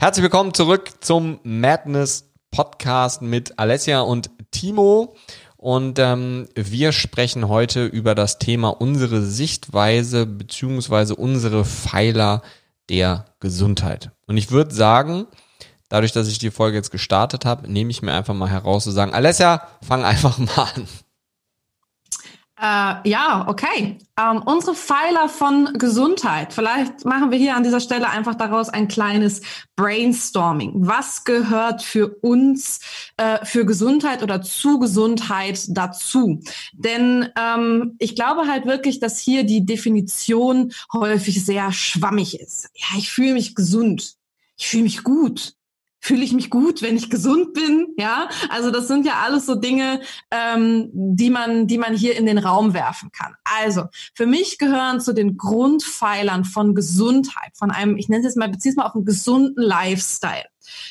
Herzlich willkommen zurück zum Madness Podcast mit Alessia und Timo. Und ähm, wir sprechen heute über das Thema unsere Sichtweise beziehungsweise unsere Pfeiler der Gesundheit. Und ich würde sagen, dadurch, dass ich die Folge jetzt gestartet habe, nehme ich mir einfach mal heraus zu sagen, Alessia, fang einfach mal an. Äh, ja, okay. Ähm, unsere Pfeiler von Gesundheit. Vielleicht machen wir hier an dieser Stelle einfach daraus ein kleines Brainstorming. Was gehört für uns äh, für Gesundheit oder zu Gesundheit dazu? Denn ähm, ich glaube halt wirklich, dass hier die Definition häufig sehr schwammig ist. Ja, ich fühle mich gesund. Ich fühle mich gut fühle ich mich gut, wenn ich gesund bin, ja. Also das sind ja alles so Dinge, ähm, die man, die man hier in den Raum werfen kann. Also für mich gehören zu den Grundpfeilern von Gesundheit, von einem, ich nenne es jetzt mal, beziehe es mal auf einen gesunden Lifestyle,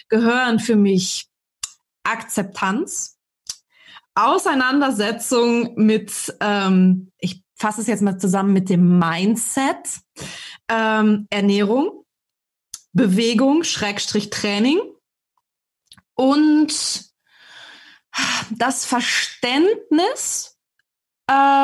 gehören für mich Akzeptanz, Auseinandersetzung mit, ähm, ich fasse es jetzt mal zusammen mit dem Mindset, ähm, Ernährung, Bewegung, Schrägstrich Training, und das Verständnis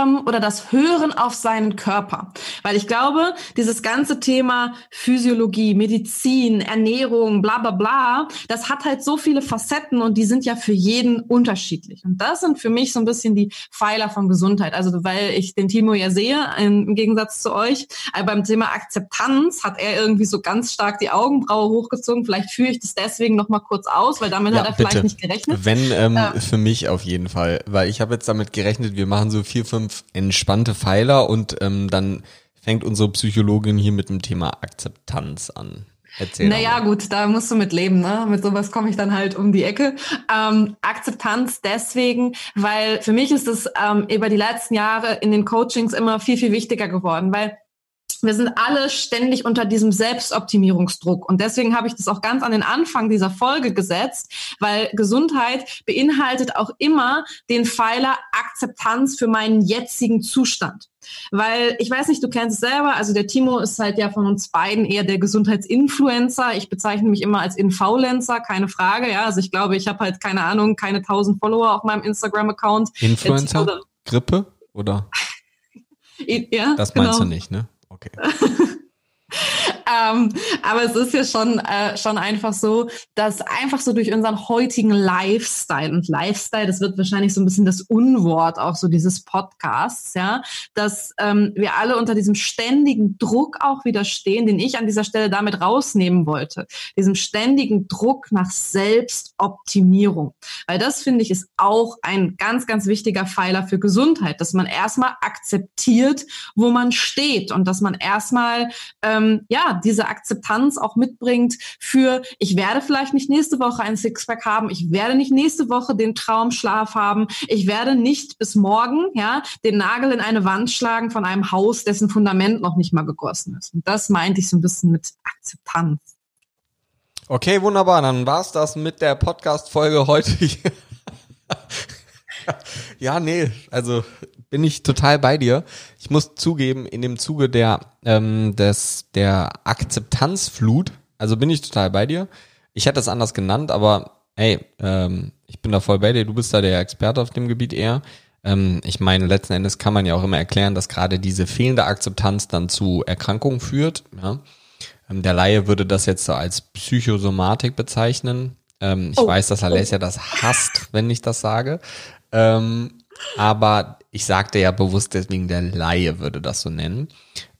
ähm, oder das Hören auf seinen Körper. Weil ich glaube, dieses ganze Thema Physiologie, Medizin, Ernährung, bla bla bla, das hat halt so viele Facetten und die sind ja für jeden unterschiedlich. Und das sind für mich so ein bisschen die Pfeiler von Gesundheit. Also weil ich den Timo ja sehe, im Gegensatz zu euch, aber beim Thema Akzeptanz hat er irgendwie so ganz stark die Augenbraue hochgezogen. Vielleicht führe ich das deswegen noch mal kurz aus, weil damit ja, hat er bitte. vielleicht nicht gerechnet. Wenn ähm, äh, für mich auf jeden Fall, weil ich habe jetzt damit gerechnet, wir machen so vier, fünf entspannte Pfeiler und ähm, dann fängt unsere Psychologin hier mit dem Thema Akzeptanz an. Erzähl naja, gut, da musst du mit leben, ne? Mit sowas komme ich dann halt um die Ecke. Ähm, Akzeptanz deswegen, weil für mich ist es ähm, über die letzten Jahre in den Coachings immer viel, viel wichtiger geworden, weil wir sind alle ständig unter diesem Selbstoptimierungsdruck. Und deswegen habe ich das auch ganz an den Anfang dieser Folge gesetzt, weil Gesundheit beinhaltet auch immer den Pfeiler Akzeptanz für meinen jetzigen Zustand. Weil ich weiß nicht, du kennst es selber, also der Timo ist halt ja von uns beiden eher der Gesundheitsinfluencer. Ich bezeichne mich immer als Influencer, keine Frage. Ja, also ich glaube, ich habe halt keine Ahnung, keine tausend Follower auf meinem Instagram-Account. Influencer? Grippe oder? ja, das meinst genau. du nicht, ne? Okay. ähm, aber es ist ja schon, äh, schon einfach so, dass einfach so durch unseren heutigen Lifestyle und Lifestyle, das wird wahrscheinlich so ein bisschen das Unwort auch so dieses Podcasts, ja, dass ähm, wir alle unter diesem ständigen Druck auch widerstehen, den ich an dieser Stelle damit rausnehmen wollte. Diesem ständigen Druck nach Selbstoptimierung. Weil das finde ich ist auch ein ganz, ganz wichtiger Pfeiler für Gesundheit, dass man erstmal akzeptiert, wo man steht und dass man erstmal ähm, ja diese Akzeptanz auch mitbringt für ich werde vielleicht nicht nächste Woche ein Sixpack haben, ich werde nicht nächste Woche den Traumschlaf haben, ich werde nicht bis morgen ja den Nagel in eine Wand schlagen von einem Haus, dessen Fundament noch nicht mal gegossen ist. Und das meinte ich so ein bisschen mit Akzeptanz. Okay, wunderbar. Dann war's das mit der Podcast-Folge heute. ja, nee, also bin ich total bei dir. Ich muss zugeben, in dem Zuge der, ähm, des, der Akzeptanzflut, also bin ich total bei dir. Ich hätte es anders genannt, aber hey, ähm, ich bin da voll bei dir. Du bist da der Experte auf dem Gebiet eher. Ähm, ich meine, letzten Endes kann man ja auch immer erklären, dass gerade diese fehlende Akzeptanz dann zu Erkrankungen führt. Ja? Ähm, der Laie würde das jetzt so als Psychosomatik bezeichnen. Ähm, ich oh. weiß, dass Alessia das hasst, wenn ich das sage. Ähm, aber ich sagte ja bewusst deswegen, der Laie würde das so nennen.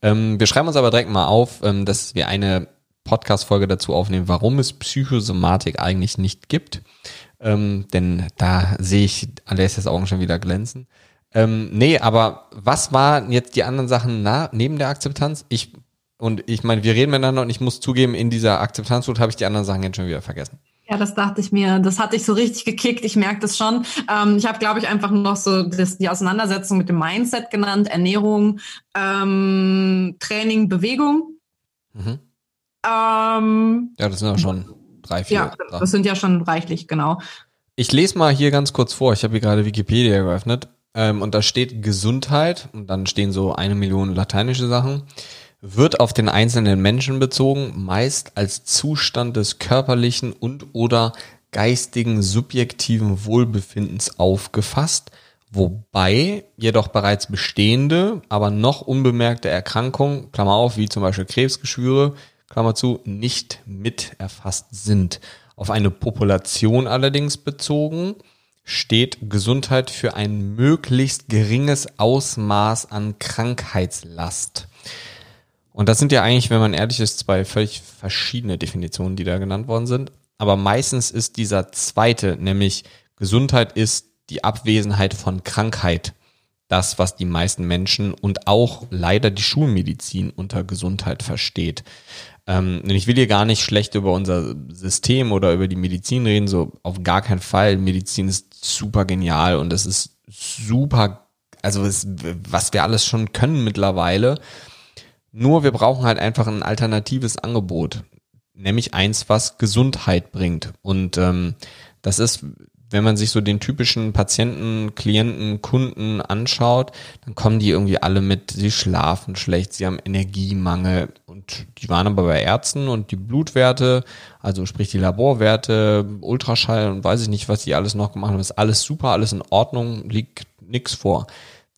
Ähm, wir schreiben uns aber direkt mal auf, ähm, dass wir eine Podcast-Folge dazu aufnehmen, warum es Psychosomatik eigentlich nicht gibt. Ähm, denn da sehe ich Alessias Augen schon wieder glänzen. Ähm, nee, aber was waren jetzt die anderen Sachen na, neben der Akzeptanz? Ich, und ich meine, wir reden miteinander und ich muss zugeben, in dieser Akzeptanzflut habe ich die anderen Sachen jetzt schon wieder vergessen. Ja, das dachte ich mir. Das hatte ich so richtig gekickt. Ich merke das schon. Ähm, ich habe, glaube ich, einfach noch so das, die Auseinandersetzung mit dem Mindset genannt. Ernährung, ähm, Training, Bewegung. Mhm. Ähm, ja, das sind ja schon drei, vier. Ja, das sind ja schon reichlich, genau. Ich lese mal hier ganz kurz vor. Ich habe hier gerade Wikipedia geöffnet. Ähm, und da steht Gesundheit und dann stehen so eine Million lateinische Sachen. Wird auf den einzelnen Menschen bezogen, meist als Zustand des körperlichen und oder geistigen subjektiven Wohlbefindens aufgefasst, wobei jedoch bereits bestehende, aber noch unbemerkte Erkrankungen, Klammer auf, wie zum Beispiel Krebsgeschwüre, Klammer zu, nicht mit erfasst sind. Auf eine Population allerdings bezogen steht Gesundheit für ein möglichst geringes Ausmaß an Krankheitslast. Und das sind ja eigentlich, wenn man ehrlich ist, zwei völlig verschiedene Definitionen, die da genannt worden sind. Aber meistens ist dieser zweite, nämlich Gesundheit ist die Abwesenheit von Krankheit, das, was die meisten Menschen und auch leider die Schulmedizin unter Gesundheit versteht. Ähm, ich will hier gar nicht schlecht über unser System oder über die Medizin reden, so auf gar keinen Fall. Medizin ist super genial und es ist super, also es, was wir alles schon können mittlerweile. Nur wir brauchen halt einfach ein alternatives Angebot, nämlich eins, was Gesundheit bringt. Und ähm, das ist wenn man sich so den typischen Patienten, Klienten, Kunden anschaut, dann kommen die irgendwie alle mit, sie schlafen schlecht, sie haben Energiemangel und die waren aber bei Ärzten und die Blutwerte, also sprich die Laborwerte, Ultraschall und weiß ich nicht, was die alles noch gemacht haben, ist alles super, alles in Ordnung, liegt nix vor.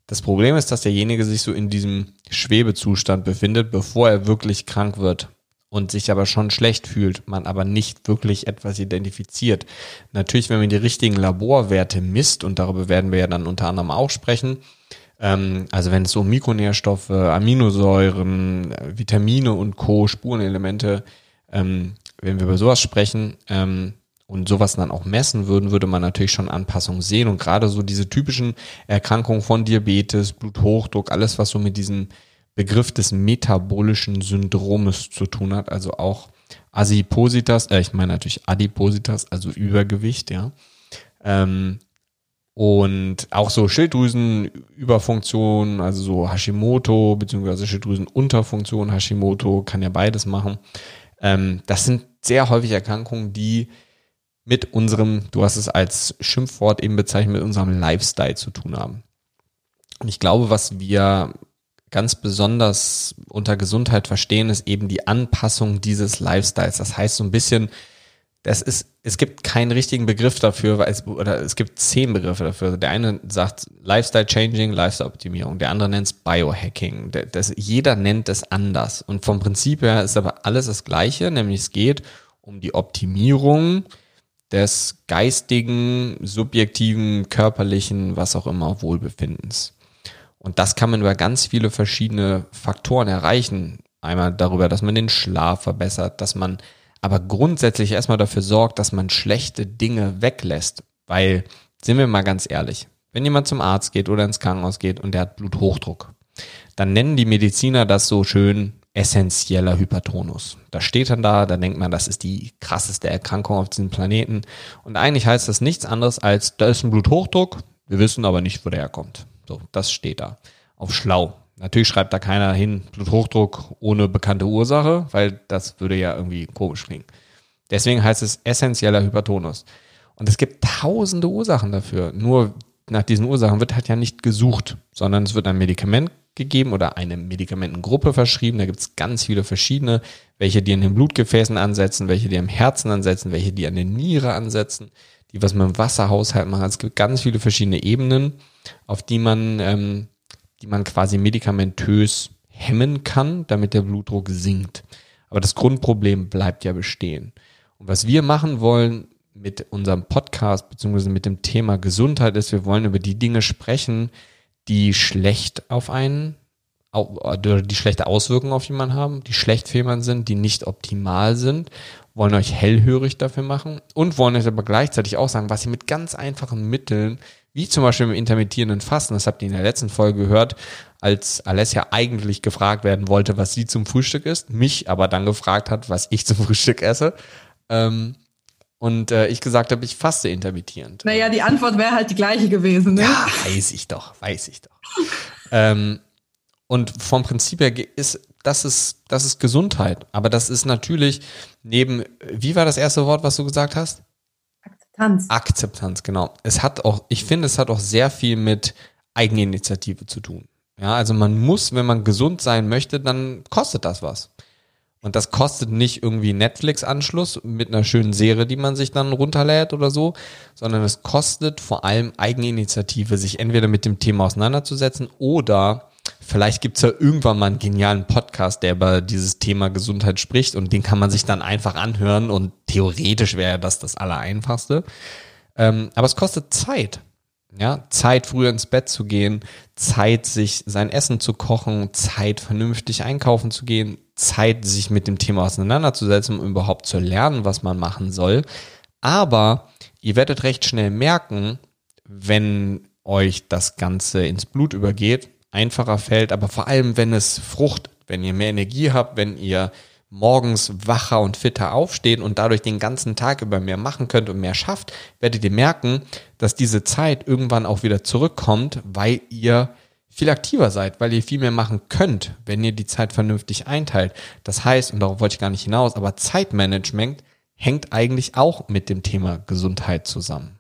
Das Problem ist, dass derjenige sich so in diesem Schwebezustand befindet, bevor er wirklich krank wird und sich aber schon schlecht fühlt, man aber nicht wirklich etwas identifiziert. Natürlich, wenn man die richtigen Laborwerte misst, und darüber werden wir ja dann unter anderem auch sprechen, ähm, also wenn es so Mikronährstoffe, Aminosäuren, Vitamine und Co., Spurenelemente, ähm, wenn wir über sowas sprechen, ähm, und sowas dann auch messen würden, würde man natürlich schon Anpassungen sehen. Und gerade so diese typischen Erkrankungen von Diabetes, Bluthochdruck, alles, was so mit diesen Begriff des metabolischen Syndromes zu tun hat, also auch Adipositas, äh, ich meine natürlich Adipositas, also Übergewicht, ja. Ähm, und auch so Schilddrüsenüberfunktion, also so Hashimoto, beziehungsweise Schilddrüsenunterfunktion, Hashimoto, kann ja beides machen. Ähm, das sind sehr häufig Erkrankungen, die mit unserem, du hast es als Schimpfwort eben bezeichnet, mit unserem Lifestyle zu tun haben. Und ich glaube, was wir ganz besonders unter Gesundheit verstehen, ist eben die Anpassung dieses Lifestyles. Das heißt so ein bisschen, das ist, es gibt keinen richtigen Begriff dafür, weil es, oder es gibt zehn Begriffe dafür. Der eine sagt Lifestyle Changing, Lifestyle Optimierung, der andere nennt es Biohacking. Das, jeder nennt es anders. Und vom Prinzip her ist aber alles das Gleiche, nämlich es geht um die Optimierung des geistigen, subjektiven, körperlichen, was auch immer, Wohlbefindens. Und das kann man über ganz viele verschiedene Faktoren erreichen. Einmal darüber, dass man den Schlaf verbessert, dass man aber grundsätzlich erstmal dafür sorgt, dass man schlechte Dinge weglässt. Weil, sind wir mal ganz ehrlich, wenn jemand zum Arzt geht oder ins Krankenhaus geht und der hat Bluthochdruck, dann nennen die Mediziner das so schön essentieller Hypertonus. Das steht dann da, da denkt man, das ist die krasseste Erkrankung auf diesem Planeten. Und eigentlich heißt das nichts anderes als, da ist ein Bluthochdruck, wir wissen aber nicht, wo der herkommt. So, das steht da. Auf schlau. Natürlich schreibt da keiner hin Bluthochdruck ohne bekannte Ursache, weil das würde ja irgendwie komisch klingen. Deswegen heißt es essentieller Hypertonus. Und es gibt tausende Ursachen dafür. Nur nach diesen Ursachen wird halt ja nicht gesucht, sondern es wird ein Medikament gegeben oder eine Medikamentengruppe verschrieben. Da gibt es ganz viele verschiedene, welche die an den Blutgefäßen ansetzen, welche die am Herzen ansetzen, welche die an der Niere ansetzen, die was mit dem Wasserhaushalt machen. Es gibt ganz viele verschiedene Ebenen auf die man, ähm, die man quasi medikamentös hemmen kann, damit der Blutdruck sinkt. Aber das Grundproblem bleibt ja bestehen. Und was wir machen wollen mit unserem Podcast beziehungsweise mit dem Thema Gesundheit ist, wir wollen über die Dinge sprechen, die schlecht auf einen die schlechte Auswirkungen auf jemanden haben, die schlecht für jemanden sind, die nicht optimal sind, wollen euch hellhörig dafür machen und wollen euch aber gleichzeitig auch sagen, was ihr mit ganz einfachen Mitteln wie zum Beispiel im intermittierenden Fasten, das habt ihr in der letzten Folge gehört, als Alessia eigentlich gefragt werden wollte, was sie zum Frühstück isst, mich aber dann gefragt hat, was ich zum Frühstück esse. Ähm, und äh, ich gesagt habe, ich faste intermittierend. Naja, die Antwort wäre halt die gleiche gewesen. Ne? Ja, weiß ich doch, weiß ich doch. ähm, und vom Prinzip her ist das ist das ist Gesundheit, aber das ist natürlich neben wie war das erste Wort, was du gesagt hast? Akzeptanz. Akzeptanz, genau. Es hat auch, ich finde, es hat auch sehr viel mit Eigeninitiative zu tun. Ja, also man muss, wenn man gesund sein möchte, dann kostet das was. Und das kostet nicht irgendwie Netflix-Anschluss mit einer schönen Serie, die man sich dann runterlädt oder so, sondern es kostet vor allem Eigeninitiative, sich entweder mit dem Thema auseinanderzusetzen oder vielleicht gibt's ja irgendwann mal einen genialen Podcast, der über dieses Thema Gesundheit spricht und den kann man sich dann einfach anhören und theoretisch wäre das das Allereinfachste. Ähm, aber es kostet Zeit. Ja, Zeit früher ins Bett zu gehen, Zeit sich sein Essen zu kochen, Zeit vernünftig einkaufen zu gehen, Zeit sich mit dem Thema auseinanderzusetzen, um überhaupt zu lernen, was man machen soll. Aber ihr werdet recht schnell merken, wenn euch das Ganze ins Blut übergeht, einfacher fällt, aber vor allem, wenn es fruchtet, wenn ihr mehr Energie habt, wenn ihr morgens wacher und fitter aufsteht und dadurch den ganzen Tag über mehr machen könnt und mehr schafft, werdet ihr merken, dass diese Zeit irgendwann auch wieder zurückkommt, weil ihr viel aktiver seid, weil ihr viel mehr machen könnt, wenn ihr die Zeit vernünftig einteilt. Das heißt, und darauf wollte ich gar nicht hinaus, aber Zeitmanagement hängt eigentlich auch mit dem Thema Gesundheit zusammen.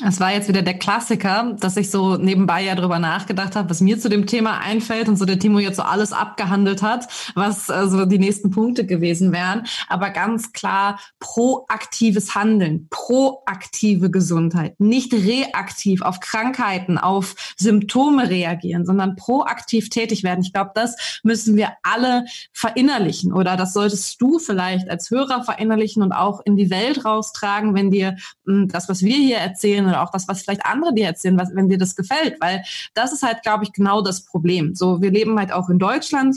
Es war jetzt wieder der Klassiker, dass ich so nebenbei ja drüber nachgedacht habe, was mir zu dem Thema einfällt und so der Timo jetzt so alles abgehandelt hat, was so die nächsten Punkte gewesen wären. Aber ganz klar proaktives Handeln, proaktive Gesundheit, nicht reaktiv auf Krankheiten, auf Symptome reagieren, sondern proaktiv tätig werden. Ich glaube, das müssen wir alle verinnerlichen oder das solltest du vielleicht als Hörer verinnerlichen und auch in die Welt raustragen, wenn dir hm, das, was wir hier erzählen, erzählen oder auch das, was vielleicht andere dir erzählen, was, wenn dir das gefällt, weil das ist halt, glaube ich, genau das Problem. So, wir leben halt auch in Deutschland.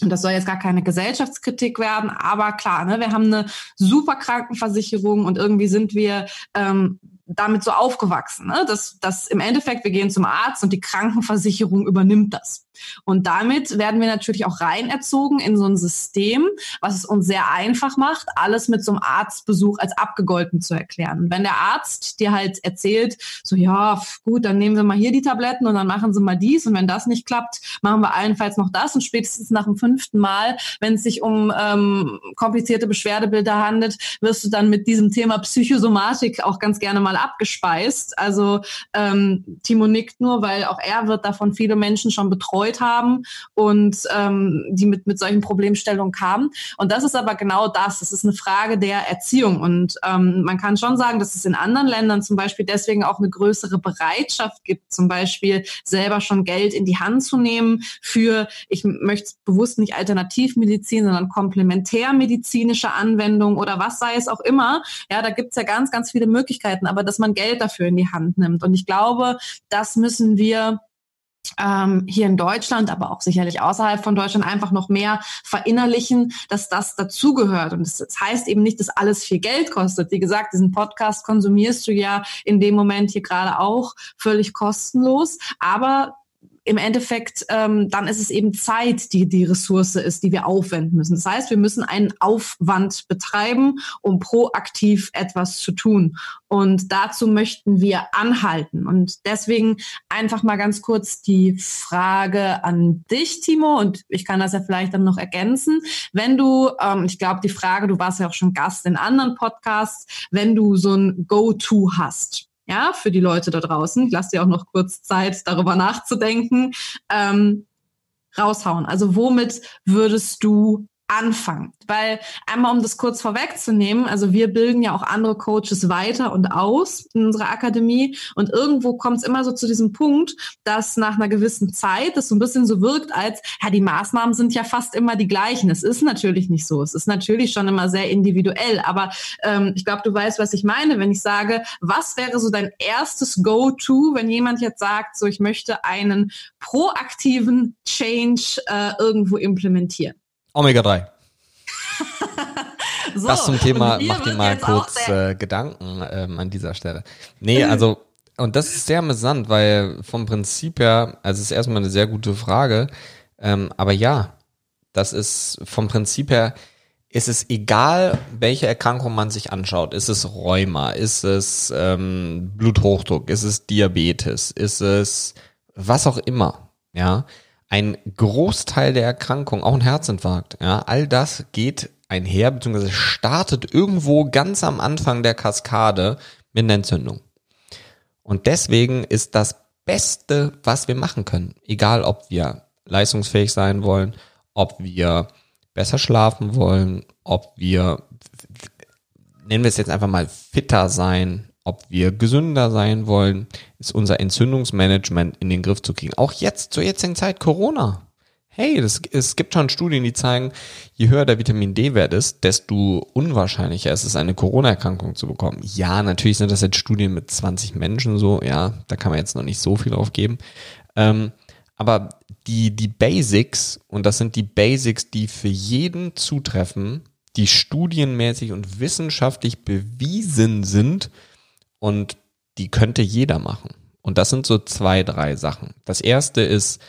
Und das soll jetzt gar keine Gesellschaftskritik werden, aber klar, ne, wir haben eine super Krankenversicherung und irgendwie sind wir ähm, damit so aufgewachsen, ne? dass, dass im Endeffekt wir gehen zum Arzt und die Krankenversicherung übernimmt das. Und damit werden wir natürlich auch rein erzogen in so ein System, was es uns sehr einfach macht, alles mit so einem Arztbesuch als abgegolten zu erklären. Wenn der Arzt dir halt erzählt, so ja, gut, dann nehmen Sie mal hier die Tabletten und dann machen Sie mal dies und wenn das nicht klappt, machen wir allenfalls noch das und spätestens nach dem fünften Mal, wenn es sich um ähm, komplizierte Beschwerdebilder handelt, wirst du dann mit diesem Thema Psychosomatik auch ganz gerne mal abgespeist. Also ähm, Timo nickt nur, weil auch er wird davon viele Menschen schon betreut haben und ähm, die mit, mit solchen Problemstellungen kamen. Und das ist aber genau das. Das ist eine Frage der Erziehung. Und ähm, man kann schon sagen, dass es in anderen Ländern zum Beispiel deswegen auch eine größere Bereitschaft gibt, zum Beispiel selber schon Geld in die Hand zu nehmen für, ich möchte bewusst nicht Alternativmedizin, sondern komplementärmedizinische Anwendungen oder was sei es auch immer. Ja, da gibt's ja ganz, ganz viele Möglichkeiten, aber dass man Geld dafür in die Hand nimmt. Und ich glaube, das müssen wir ähm, hier in Deutschland, aber auch sicherlich außerhalb von Deutschland einfach noch mehr verinnerlichen, dass das dazugehört. Und das, das heißt eben nicht, dass alles viel Geld kostet. Wie gesagt, diesen Podcast konsumierst du ja in dem Moment hier gerade auch völlig kostenlos. Aber im Endeffekt, ähm, dann ist es eben Zeit, die die Ressource ist, die wir aufwenden müssen. Das heißt, wir müssen einen Aufwand betreiben, um proaktiv etwas zu tun. Und dazu möchten wir anhalten. Und deswegen einfach mal ganz kurz die Frage an dich, Timo, und ich kann das ja vielleicht dann noch ergänzen. Wenn du, ähm, ich glaube, die Frage, du warst ja auch schon Gast in anderen Podcasts, wenn du so ein Go-To hast, ja, für die Leute da draußen. Ich lasse dir auch noch kurz Zeit, darüber nachzudenken. Ähm, raushauen. Also womit würdest du anfangen? Weil einmal, um das kurz vorwegzunehmen, also wir bilden ja auch andere Coaches weiter und aus in unserer Akademie und irgendwo kommt es immer so zu diesem Punkt, dass nach einer gewissen Zeit das so ein bisschen so wirkt, als ja, die Maßnahmen sind ja fast immer die gleichen. Es ist natürlich nicht so. Es ist natürlich schon immer sehr individuell, aber ähm, ich glaube, du weißt, was ich meine, wenn ich sage, was wäre so dein erstes Go-To, wenn jemand jetzt sagt, so ich möchte einen proaktiven Change äh, irgendwo implementieren? Omega-3. so, das zum Thema, mach dir mal kurz äh, Gedanken ähm, an dieser Stelle. Nee, also, und das ist sehr amüsant, weil vom Prinzip her, also es ist erstmal eine sehr gute Frage, ähm, aber ja, das ist vom Prinzip her, ist es egal, welche Erkrankung man sich anschaut. Ist es Rheuma? Ist es ähm, Bluthochdruck? Ist es Diabetes? Ist es was auch immer? Ja, ein Großteil der Erkrankung, auch ein Herzinfarkt, ja, all das geht einher, beziehungsweise startet irgendwo ganz am Anfang der Kaskade mit einer Entzündung. Und deswegen ist das Beste, was wir machen können. Egal, ob wir leistungsfähig sein wollen, ob wir besser schlafen wollen, ob wir, nennen wir es jetzt einfach mal, fitter sein, ob wir gesünder sein wollen, ist unser Entzündungsmanagement in den Griff zu kriegen. Auch jetzt, zur jetzigen Zeit, Corona. Hey, das, es gibt schon Studien, die zeigen, je höher der Vitamin D-Wert ist, desto unwahrscheinlicher ist es, eine Corona-Erkrankung zu bekommen. Ja, natürlich sind das jetzt Studien mit 20 Menschen so, ja, da kann man jetzt noch nicht so viel drauf geben. Ähm, aber die, die Basics, und das sind die Basics, die für jeden zutreffen, die studienmäßig und wissenschaftlich bewiesen sind und die könnte jeder machen. Und das sind so zwei, drei Sachen. Das erste ist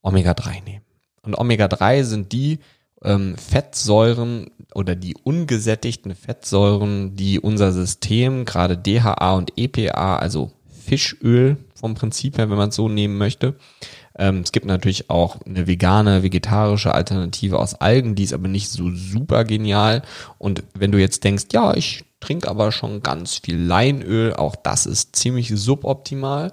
Omega-3 nehmen. Und Omega-3 sind die ähm, Fettsäuren oder die ungesättigten Fettsäuren, die unser System, gerade DHA und EPA, also Fischöl vom Prinzip her, wenn man es so nehmen möchte. Ähm, es gibt natürlich auch eine vegane, vegetarische Alternative aus Algen, die ist aber nicht so super genial. Und wenn du jetzt denkst, ja, ich trinke aber schon ganz viel Leinöl, auch das ist ziemlich suboptimal.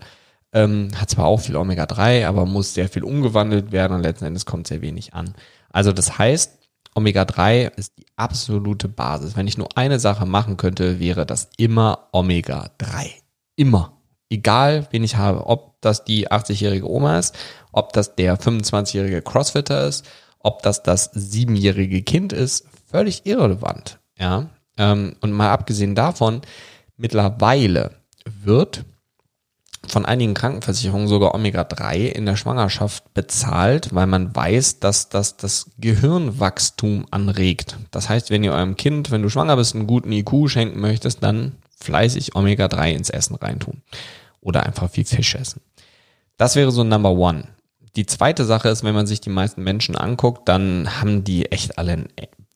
Ähm, hat zwar auch viel Omega-3, aber muss sehr viel umgewandelt werden und letzten Endes kommt sehr wenig an. Also das heißt, Omega-3 ist die absolute Basis. Wenn ich nur eine Sache machen könnte, wäre das immer Omega-3. Immer. Egal, wen ich habe. Ob das die 80-jährige Oma ist, ob das der 25-jährige Crossfitter ist, ob das das siebenjährige Kind ist, völlig irrelevant. Ja. Ähm, und mal abgesehen davon, mittlerweile wird von einigen Krankenversicherungen sogar Omega-3 in der Schwangerschaft bezahlt, weil man weiß, dass das das Gehirnwachstum anregt. Das heißt, wenn ihr eurem Kind, wenn du schwanger bist, einen guten IQ schenken möchtest, dann fleißig Omega-3 ins Essen reintun. Oder einfach viel Fisch essen. Das wäre so Number One. Die zweite Sache ist, wenn man sich die meisten Menschen anguckt, dann haben die echt alle einen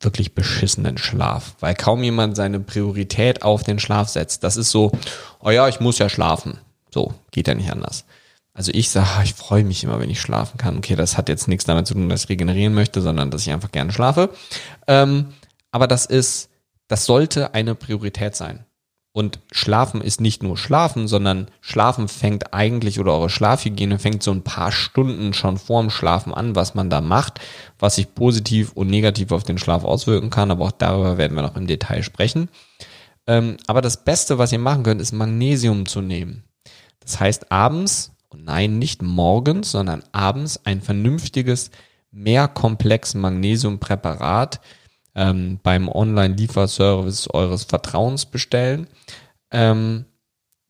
wirklich beschissenen Schlaf, weil kaum jemand seine Priorität auf den Schlaf setzt. Das ist so, oh ja, ich muss ja schlafen. So, geht ja nicht anders. Also ich sage, ich freue mich immer, wenn ich schlafen kann. Okay, das hat jetzt nichts damit zu tun, dass ich regenerieren möchte, sondern dass ich einfach gerne schlafe. Ähm, aber das ist, das sollte eine Priorität sein. Und Schlafen ist nicht nur Schlafen, sondern Schlafen fängt eigentlich oder eure Schlafhygiene fängt so ein paar Stunden schon vorm Schlafen an, was man da macht, was sich positiv und negativ auf den Schlaf auswirken kann. Aber auch darüber werden wir noch im Detail sprechen. Ähm, aber das Beste, was ihr machen könnt, ist Magnesium zu nehmen. Das heißt abends, nein, nicht morgens, sondern abends ein vernünftiges, mehr komplex Magnesiumpräparat ähm, beim Online-Lieferservice eures Vertrauens bestellen. Ähm,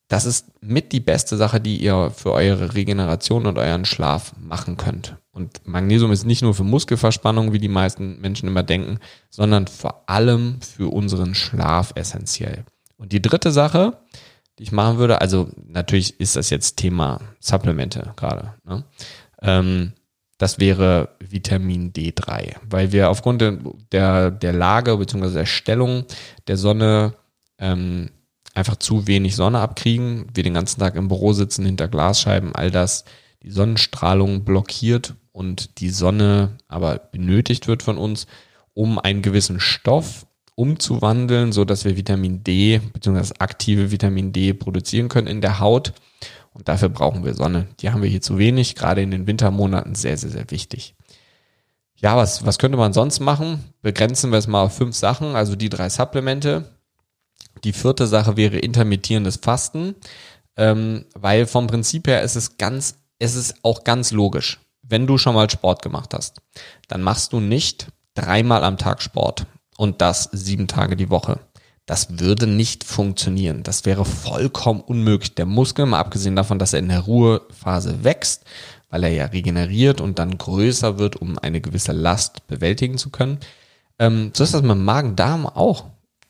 das ist mit die beste Sache, die ihr für eure Regeneration und euren Schlaf machen könnt. Und Magnesium ist nicht nur für Muskelverspannung, wie die meisten Menschen immer denken, sondern vor allem für unseren Schlaf essentiell. Und die dritte Sache, die ich machen würde, also natürlich ist das jetzt Thema Supplemente gerade. Ne? Ähm, das wäre Vitamin D3, weil wir aufgrund der, der Lage bzw. der Stellung der Sonne ähm, einfach zu wenig Sonne abkriegen, wir den ganzen Tag im Büro sitzen, hinter Glasscheiben, all das, die Sonnenstrahlung blockiert und die Sonne aber benötigt wird von uns, um einen gewissen Stoff umzuwandeln, so dass wir Vitamin D bzw. aktive Vitamin D produzieren können in der Haut. Und dafür brauchen wir Sonne. Die haben wir hier zu wenig, gerade in den Wintermonaten sehr, sehr, sehr wichtig. Ja, was, was könnte man sonst machen? Begrenzen wir es mal auf fünf Sachen, also die drei Supplemente. Die vierte Sache wäre intermittierendes Fasten, ähm, weil vom Prinzip her ist es ganz, es ist auch ganz logisch. Wenn du schon mal Sport gemacht hast, dann machst du nicht dreimal am Tag Sport und das sieben Tage die Woche. Das würde nicht funktionieren. Das wäre vollkommen unmöglich. Der Muskel, mal abgesehen davon, dass er in der Ruhephase wächst, weil er ja regeneriert und dann größer wird, um eine gewisse Last bewältigen zu können. Ähm, so ist das mit Magen-Darm auch.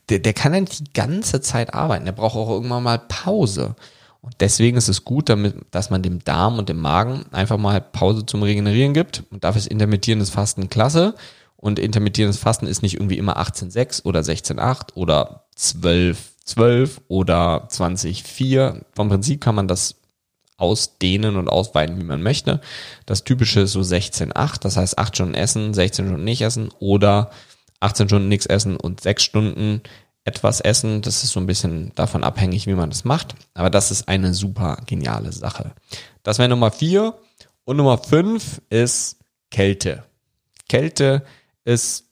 Der, der kann ja nicht die ganze Zeit arbeiten. Der braucht auch irgendwann mal Pause. Und deswegen ist es gut, damit, dass man dem Darm und dem Magen einfach mal Pause zum Regenerieren gibt. Und dafür ist intermittierendes Fasten klasse. Und intermittierendes Fasten ist nicht irgendwie immer 18,6 oder 16,8 oder 12,12 oder 20,4. Vom Prinzip kann man das ausdehnen und ausweiten, wie man möchte. Das typische ist so 16,8, das heißt 8 Stunden essen, 16 Stunden nicht essen oder 18 Stunden nichts essen und 6 Stunden etwas essen. Das ist so ein bisschen davon abhängig, wie man das macht. Aber das ist eine super geniale Sache. Das wäre Nummer vier. Und Nummer fünf ist Kälte. Kälte ist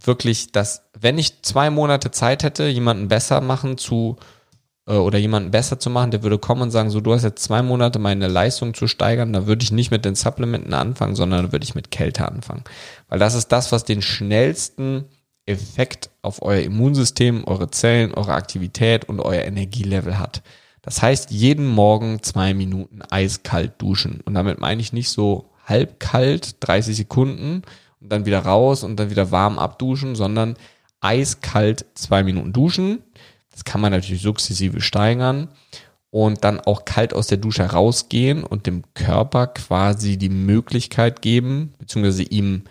wirklich das, wenn ich zwei Monate Zeit hätte, jemanden besser machen zu äh, oder jemanden besser zu machen, der würde kommen und sagen, so du hast jetzt zwei Monate meine Leistung zu steigern, da würde ich nicht mit den Supplementen anfangen, sondern würde ich mit Kälte anfangen. Weil das ist das, was den schnellsten Effekt auf euer Immunsystem, eure Zellen, eure Aktivität und euer Energielevel hat. Das heißt, jeden Morgen zwei Minuten eiskalt duschen. Und damit meine ich nicht so halb kalt, 30 Sekunden und dann wieder raus und dann wieder warm abduschen, sondern eiskalt zwei Minuten duschen. Das kann man natürlich sukzessive steigern und dann auch kalt aus der Dusche rausgehen und dem Körper quasi die Möglichkeit geben, beziehungsweise ihm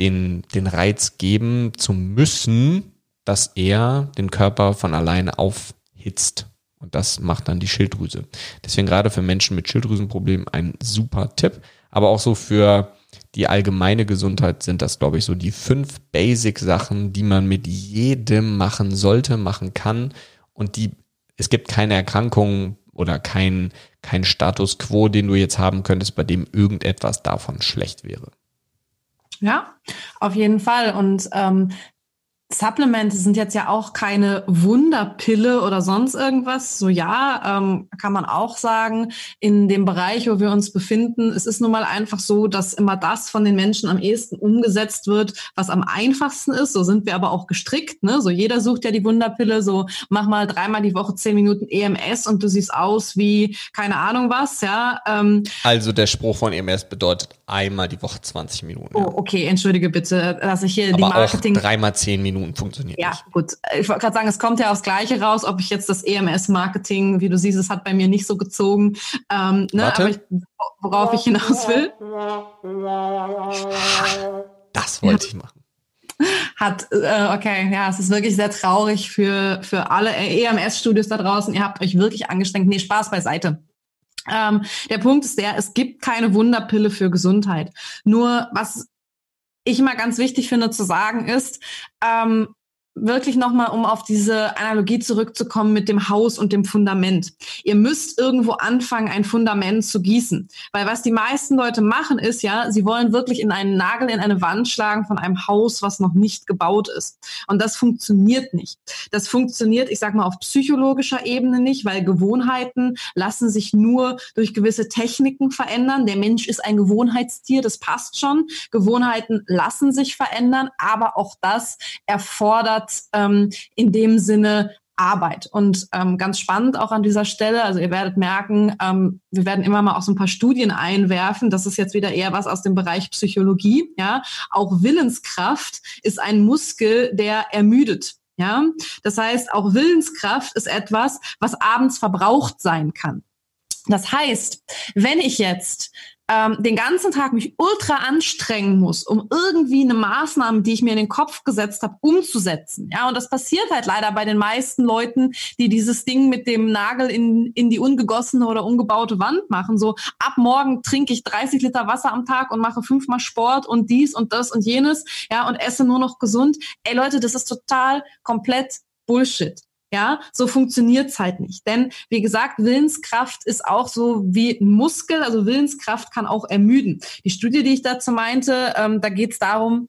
den, den Reiz geben zu müssen, dass er den Körper von alleine aufhitzt. Und das macht dann die Schilddrüse. Deswegen gerade für Menschen mit Schilddrüsenproblemen ein super Tipp. Aber auch so für die allgemeine Gesundheit sind das, glaube ich, so die fünf Basic-Sachen, die man mit jedem machen sollte, machen kann. Und die, es gibt keine Erkrankung oder kein, kein Status quo, den du jetzt haben könntest, bei dem irgendetwas davon schlecht wäre. Ja, auf jeden Fall. Und ähm, Supplemente sind jetzt ja auch keine Wunderpille oder sonst irgendwas. So ja, ähm, kann man auch sagen, in dem Bereich, wo wir uns befinden, es ist nun mal einfach so, dass immer das von den Menschen am ehesten umgesetzt wird, was am einfachsten ist. So sind wir aber auch gestrickt. Ne? So jeder sucht ja die Wunderpille. So mach mal dreimal die Woche zehn Minuten EMS und du siehst aus wie keine Ahnung was. Ja. Ähm, also der Spruch von EMS bedeutet einmal die Woche 20 Minuten. Oh, okay, entschuldige bitte, dass ich hier aber die Marketing. Auch dreimal zehn Minuten Minuten funktioniert ja, nicht. gut. Ich wollte gerade sagen, es kommt ja aufs Gleiche raus, ob ich jetzt das EMS-Marketing, wie du siehst, es hat bei mir nicht so gezogen. Ähm, ne, aber ich, worauf ich hinaus will. Das wollte ich machen. Hat, äh, okay, ja, es ist wirklich sehr traurig für, für alle EMS-Studios da draußen. Ihr habt euch wirklich angestrengt. Nee, Spaß beiseite. Ähm, der Punkt ist der, es gibt keine Wunderpille für Gesundheit. Nur was ich immer ganz wichtig finde zu sagen ist, ähm, wirklich nochmal, um auf diese Analogie zurückzukommen mit dem Haus und dem Fundament. Ihr müsst irgendwo anfangen, ein Fundament zu gießen. Weil was die meisten Leute machen, ist ja, sie wollen wirklich in einen Nagel in eine Wand schlagen von einem Haus, was noch nicht gebaut ist. Und das funktioniert nicht. Das funktioniert, ich sag mal, auf psychologischer Ebene nicht, weil Gewohnheiten lassen sich nur durch gewisse Techniken verändern. Der Mensch ist ein Gewohnheitstier, das passt schon. Gewohnheiten lassen sich verändern, aber auch das erfordert hat ähm, in dem Sinne Arbeit. Und ähm, ganz spannend auch an dieser Stelle, also ihr werdet merken, ähm, wir werden immer mal auch so ein paar Studien einwerfen. Das ist jetzt wieder eher was aus dem Bereich Psychologie. Ja, auch Willenskraft ist ein Muskel, der ermüdet. Ja, das heißt, auch Willenskraft ist etwas, was abends verbraucht sein kann. Das heißt, wenn ich jetzt ähm, den ganzen Tag mich ultra anstrengen muss, um irgendwie eine Maßnahme, die ich mir in den Kopf gesetzt habe, umzusetzen. Ja, und das passiert halt leider bei den meisten Leuten, die dieses Ding mit dem Nagel in, in die ungegossene oder ungebaute Wand machen. So, ab morgen trinke ich 30 Liter Wasser am Tag und mache fünfmal Sport und dies und das und jenes, ja, und esse nur noch gesund. Ey Leute, das ist total komplett Bullshit. Ja, so funktioniert's halt nicht. Denn wie gesagt, Willenskraft ist auch so wie Muskel. Also Willenskraft kann auch ermüden. Die Studie, die ich dazu meinte, ähm, da geht's darum,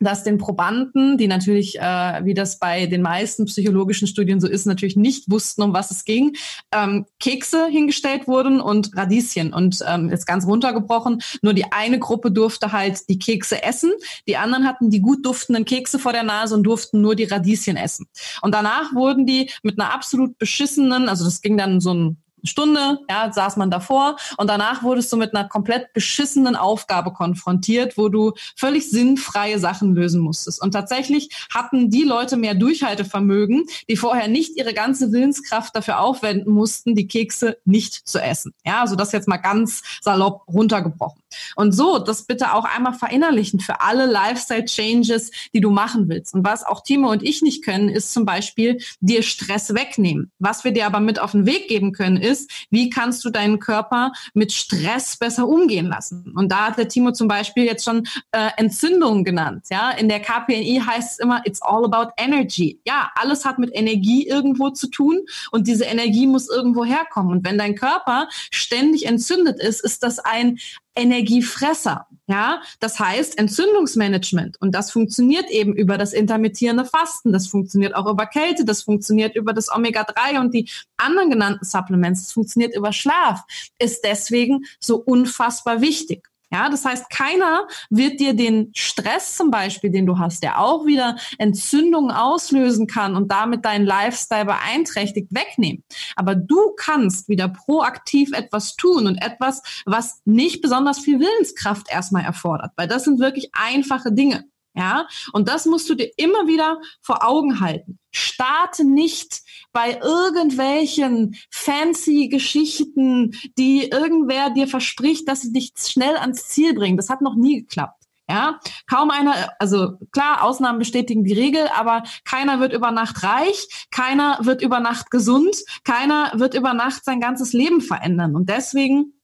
dass den Probanden, die natürlich, äh, wie das bei den meisten psychologischen Studien so ist, natürlich nicht wussten, um was es ging, ähm, Kekse hingestellt wurden und Radieschen. Und ähm, jetzt ganz runtergebrochen, nur die eine Gruppe durfte halt die Kekse essen, die anderen hatten die gut duftenden Kekse vor der Nase und durften nur die Radieschen essen. Und danach wurden die mit einer absolut beschissenen, also das ging dann so ein Stunde, ja, saß man davor und danach wurdest du mit einer komplett beschissenen Aufgabe konfrontiert, wo du völlig sinnfreie Sachen lösen musstest. Und tatsächlich hatten die Leute mehr Durchhaltevermögen, die vorher nicht ihre ganze Willenskraft dafür aufwenden mussten, die Kekse nicht zu essen. Ja, also das jetzt mal ganz salopp runtergebrochen. Und so, das bitte auch einmal verinnerlichen für alle Lifestyle-Changes, die du machen willst. Und was auch Timo und ich nicht können, ist zum Beispiel dir Stress wegnehmen. Was wir dir aber mit auf den Weg geben können, ist, wie kannst du deinen Körper mit Stress besser umgehen lassen? Und da hat der Timo zum Beispiel jetzt schon äh, Entzündungen genannt. Ja, in der KPNI heißt es immer, it's all about energy. Ja, alles hat mit Energie irgendwo zu tun und diese Energie muss irgendwo herkommen. Und wenn dein Körper ständig entzündet ist, ist das ein Energiefresser. Ja, das heißt Entzündungsmanagement. Und das funktioniert eben über das intermittierende Fasten. Das funktioniert auch über Kälte. Das funktioniert über das Omega-3 und die anderen genannten Supplements. Das funktioniert über Schlaf. Ist deswegen so unfassbar wichtig. Ja, das heißt, keiner wird dir den Stress zum Beispiel, den du hast, der auch wieder Entzündungen auslösen kann und damit deinen Lifestyle beeinträchtigt, wegnehmen. Aber du kannst wieder proaktiv etwas tun und etwas, was nicht besonders viel Willenskraft erstmal erfordert, weil das sind wirklich einfache Dinge. Ja, und das musst du dir immer wieder vor Augen halten. Starte nicht bei irgendwelchen fancy Geschichten, die irgendwer dir verspricht, dass sie dich schnell ans Ziel bringen. Das hat noch nie geklappt. Ja, kaum einer, also klar, Ausnahmen bestätigen die Regel, aber keiner wird über Nacht reich, keiner wird über Nacht gesund, keiner wird über Nacht sein ganzes Leben verändern. Und deswegen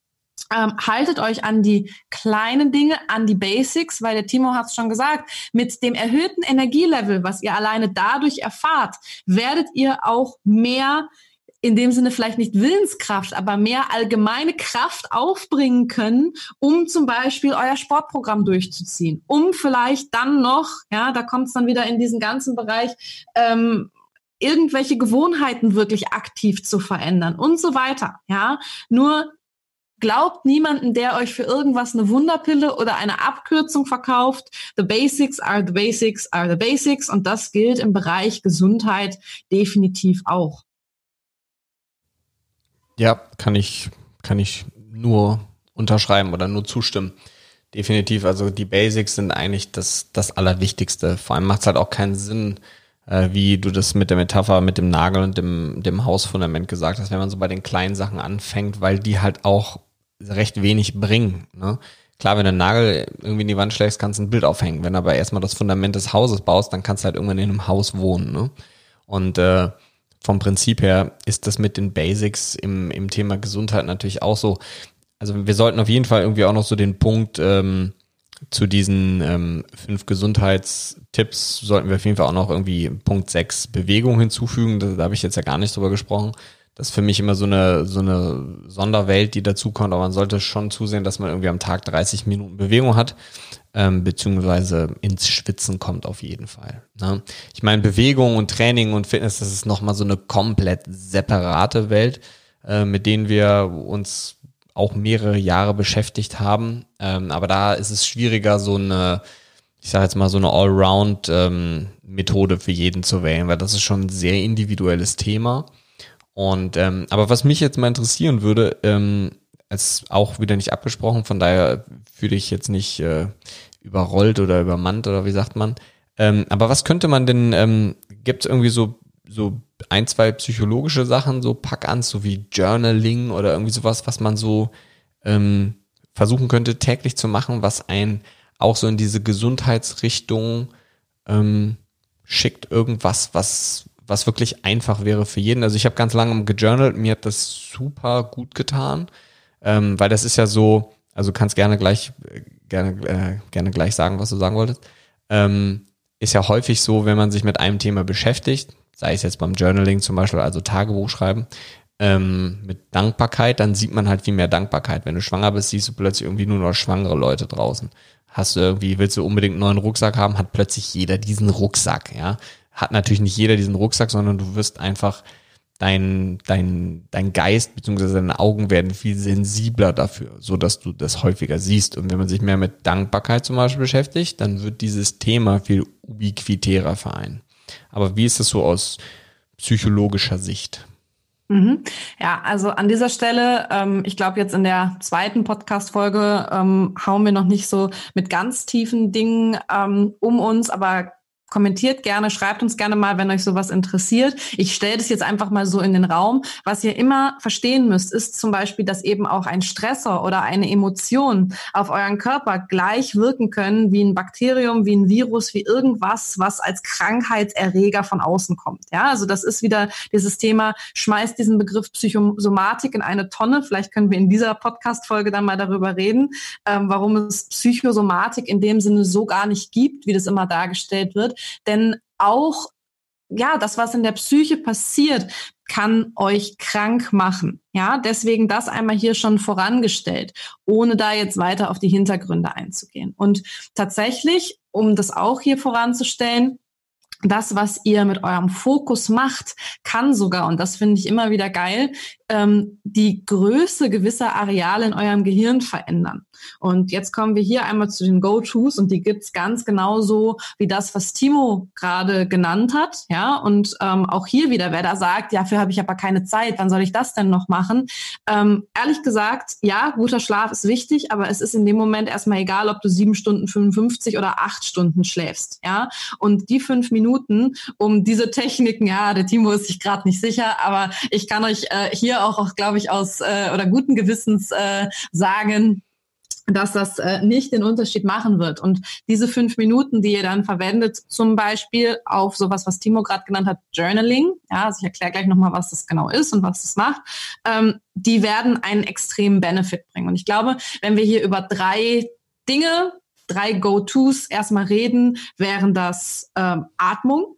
ähm, haltet euch an die kleinen Dinge, an die Basics, weil der Timo hat es schon gesagt, mit dem erhöhten Energielevel, was ihr alleine dadurch erfahrt, werdet ihr auch mehr in dem Sinne vielleicht nicht Willenskraft, aber mehr allgemeine Kraft aufbringen können, um zum Beispiel euer Sportprogramm durchzuziehen, um vielleicht dann noch, ja, da kommt es dann wieder in diesen ganzen Bereich, ähm, irgendwelche Gewohnheiten wirklich aktiv zu verändern und so weiter. Ja, nur Glaubt niemanden, der euch für irgendwas eine Wunderpille oder eine Abkürzung verkauft. The basics are the basics are the basics. Und das gilt im Bereich Gesundheit definitiv auch. Ja, kann ich, kann ich nur unterschreiben oder nur zustimmen. Definitiv. Also die Basics sind eigentlich das, das Allerwichtigste. Vor allem macht es halt auch keinen Sinn, äh, wie du das mit der Metapher mit dem Nagel und dem, dem Hausfundament gesagt hast, wenn man so bei den kleinen Sachen anfängt, weil die halt auch recht wenig bringen. Ne? Klar, wenn du einen Nagel irgendwie in die Wand schlägst, kannst du ein Bild aufhängen. Wenn du aber erstmal das Fundament des Hauses baust, dann kannst du halt irgendwann in einem Haus wohnen. Ne? Und äh, vom Prinzip her ist das mit den Basics im, im Thema Gesundheit natürlich auch so. Also wir sollten auf jeden Fall irgendwie auch noch so den Punkt ähm, zu diesen ähm, fünf Gesundheitstipps sollten wir auf jeden Fall auch noch irgendwie Punkt sechs Bewegung hinzufügen. Da, da habe ich jetzt ja gar nicht drüber gesprochen. Das ist für mich immer so eine, so eine Sonderwelt, die dazukommt, aber man sollte schon zusehen, dass man irgendwie am Tag 30 Minuten Bewegung hat, ähm, beziehungsweise ins Schwitzen kommt auf jeden Fall. Ne? Ich meine, Bewegung und Training und Fitness, das ist nochmal so eine komplett separate Welt, äh, mit denen wir uns auch mehrere Jahre beschäftigt haben. Ähm, aber da ist es schwieriger, so eine, ich sage jetzt mal, so eine Allround-Methode ähm, für jeden zu wählen, weil das ist schon ein sehr individuelles Thema. Und ähm, aber was mich jetzt mal interessieren würde, ähm, ist auch wieder nicht abgesprochen, von daher fühle ich jetzt nicht äh, überrollt oder übermannt oder wie sagt man. Ähm, aber was könnte man denn, ähm, gibt es irgendwie so, so ein, zwei psychologische Sachen, so pack an, so wie Journaling oder irgendwie sowas, was man so ähm, versuchen könnte täglich zu machen, was ein auch so in diese Gesundheitsrichtung ähm, schickt, irgendwas, was was wirklich einfach wäre für jeden. Also ich habe ganz lange gejournalt, mir hat das super gut getan, ähm, weil das ist ja so, also kannst gerne gleich, gerne, äh, gerne gleich sagen, was du sagen wolltest. Ähm, ist ja häufig so, wenn man sich mit einem Thema beschäftigt, sei es jetzt beim Journaling zum Beispiel, also Tagebuch schreiben, ähm, mit Dankbarkeit, dann sieht man halt viel mehr Dankbarkeit. Wenn du schwanger bist, siehst du plötzlich irgendwie nur noch schwangere Leute draußen. Hast du irgendwie, willst du unbedingt einen neuen Rucksack haben, hat plötzlich jeder diesen Rucksack, ja hat natürlich nicht jeder diesen Rucksack, sondern du wirst einfach dein, dein, dein Geist bzw. deine Augen werden viel sensibler dafür, so dass du das häufiger siehst. Und wenn man sich mehr mit Dankbarkeit zum Beispiel beschäftigt, dann wird dieses Thema viel ubiquitärer vereinen. Aber wie ist es so aus psychologischer Sicht? Mhm. Ja, also an dieser Stelle, ähm, ich glaube jetzt in der zweiten Podcast-Folge ähm, hauen wir noch nicht so mit ganz tiefen Dingen ähm, um uns, aber kommentiert gerne, schreibt uns gerne mal, wenn euch sowas interessiert. Ich stelle das jetzt einfach mal so in den Raum. Was ihr immer verstehen müsst, ist zum Beispiel, dass eben auch ein Stressor oder eine Emotion auf euren Körper gleich wirken können wie ein Bakterium, wie ein Virus, wie irgendwas, was als Krankheitserreger von außen kommt. Ja, also das ist wieder dieses Thema, schmeißt diesen Begriff Psychosomatik in eine Tonne. Vielleicht können wir in dieser Podcast-Folge dann mal darüber reden, ähm, warum es Psychosomatik in dem Sinne so gar nicht gibt, wie das immer dargestellt wird. Denn auch ja, das, was in der Psyche passiert, kann euch krank machen. Ja, deswegen das einmal hier schon vorangestellt, ohne da jetzt weiter auf die Hintergründe einzugehen. Und tatsächlich, um das auch hier voranzustellen, das, was ihr mit eurem Fokus macht, kann sogar, und das finde ich immer wieder geil, ähm, die Größe gewisser Areale in eurem Gehirn verändern. Und jetzt kommen wir hier einmal zu den Go-Tos und die gibt's ganz genauso wie das, was Timo gerade genannt hat. Ja, und ähm, auch hier wieder, wer da sagt, ja, dafür habe ich aber keine Zeit, wann soll ich das denn noch machen? Ähm, ehrlich gesagt, ja, guter Schlaf ist wichtig, aber es ist in dem Moment erstmal egal, ob du sieben Stunden 55 oder acht Stunden schläfst. Ja, und die fünf Minuten, um diese Techniken, ja, der Timo ist sich gerade nicht sicher, aber ich kann euch äh, hier auch, auch glaube ich, aus äh, oder guten Gewissens äh, sagen, dass das äh, nicht den Unterschied machen wird. Und diese fünf Minuten, die ihr dann verwendet, zum Beispiel auf sowas, was Timo gerade genannt hat, Journaling, ja, also ich erkläre gleich nochmal, was das genau ist und was das macht, ähm, die werden einen extremen Benefit bringen. Und ich glaube, wenn wir hier über drei Dinge, drei Go-Tos erstmal reden, wären das ähm, Atmung,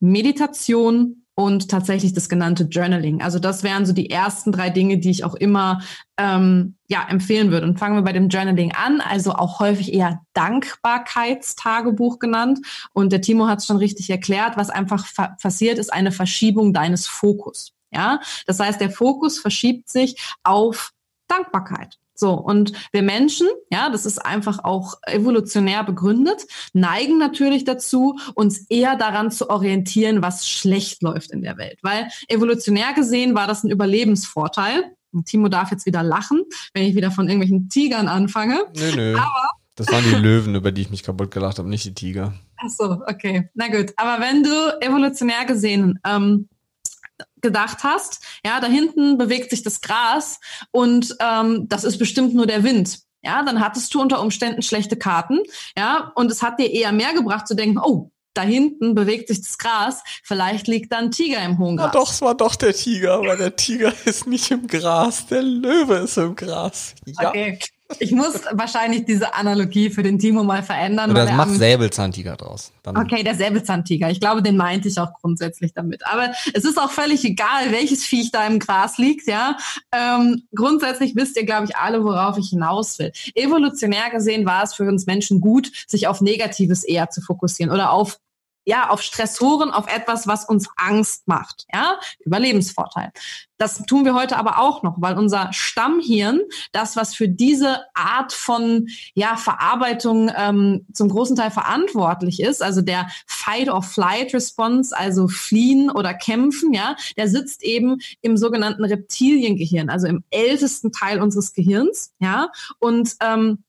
Meditation und tatsächlich das genannte Journaling. Also das wären so die ersten drei Dinge, die ich auch immer ähm, ja empfehlen würde. Und fangen wir bei dem Journaling an, also auch häufig eher Dankbarkeitstagebuch genannt. Und der Timo hat es schon richtig erklärt, was einfach passiert, ist eine Verschiebung deines Fokus. Ja, das heißt, der Fokus verschiebt sich auf Dankbarkeit. So, und wir Menschen, ja, das ist einfach auch evolutionär begründet, neigen natürlich dazu, uns eher daran zu orientieren, was schlecht läuft in der Welt. Weil evolutionär gesehen war das ein Überlebensvorteil. Und Timo darf jetzt wieder lachen, wenn ich wieder von irgendwelchen Tigern anfange. Nö, nö. Aber das waren die Löwen, über die ich mich kaputt gelacht habe, nicht die Tiger. Ach so, okay. Na gut. Aber wenn du evolutionär gesehen ähm, gedacht hast, ja, da hinten bewegt sich das Gras und ähm, das ist bestimmt nur der Wind. Ja, dann hattest du unter Umständen schlechte Karten, ja, und es hat dir eher mehr gebracht zu denken, oh, da hinten bewegt sich das Gras, vielleicht liegt da ein Tiger im hohen Gras. Na doch, es war doch der Tiger, weil der Tiger ist nicht im Gras, der Löwe ist im Gras. Ja. Okay. Ich muss wahrscheinlich diese Analogie für den Timo mal verändern. Oder mach Säbelzahntiger draus. Dann okay, der Säbelzahntiger. Ich glaube, den meinte ich auch grundsätzlich damit. Aber es ist auch völlig egal, welches Viech da im Gras liegt, ja. Ähm, grundsätzlich wisst ihr, glaube ich, alle, worauf ich hinaus will. Evolutionär gesehen war es für uns Menschen gut, sich auf Negatives eher zu fokussieren oder auf ja, auf Stressoren, auf etwas, was uns Angst macht, ja, Überlebensvorteil. Das tun wir heute aber auch noch, weil unser Stammhirn, das, was für diese Art von ja, Verarbeitung ähm, zum großen Teil verantwortlich ist, also der Fight-or-Flight-Response, also fliehen oder kämpfen, ja, der sitzt eben im sogenannten Reptiliengehirn, also im ältesten Teil unseres Gehirns, ja, und ähm,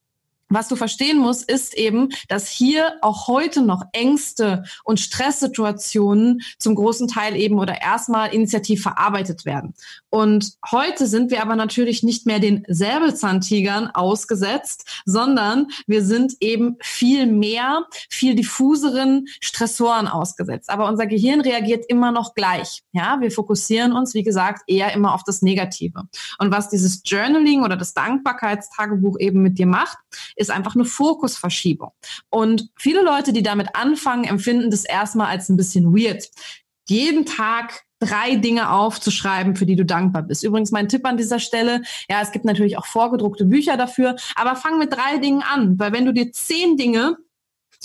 was du verstehen musst, ist eben, dass hier auch heute noch Ängste und Stresssituationen zum großen Teil eben oder erstmal initiativ verarbeitet werden. Und heute sind wir aber natürlich nicht mehr den Säbelzahntigern ausgesetzt, sondern wir sind eben viel mehr, viel diffuseren Stressoren ausgesetzt. Aber unser Gehirn reagiert immer noch gleich. Ja, wir fokussieren uns, wie gesagt, eher immer auf das Negative. Und was dieses Journaling oder das Dankbarkeitstagebuch eben mit dir macht, ist einfach eine Fokusverschiebung. Und viele Leute, die damit anfangen, empfinden das erstmal als ein bisschen weird. Jeden Tag drei Dinge aufzuschreiben, für die du dankbar bist. Übrigens mein Tipp an dieser Stelle, ja, es gibt natürlich auch vorgedruckte Bücher dafür, aber fang mit drei Dingen an, weil wenn du dir zehn Dinge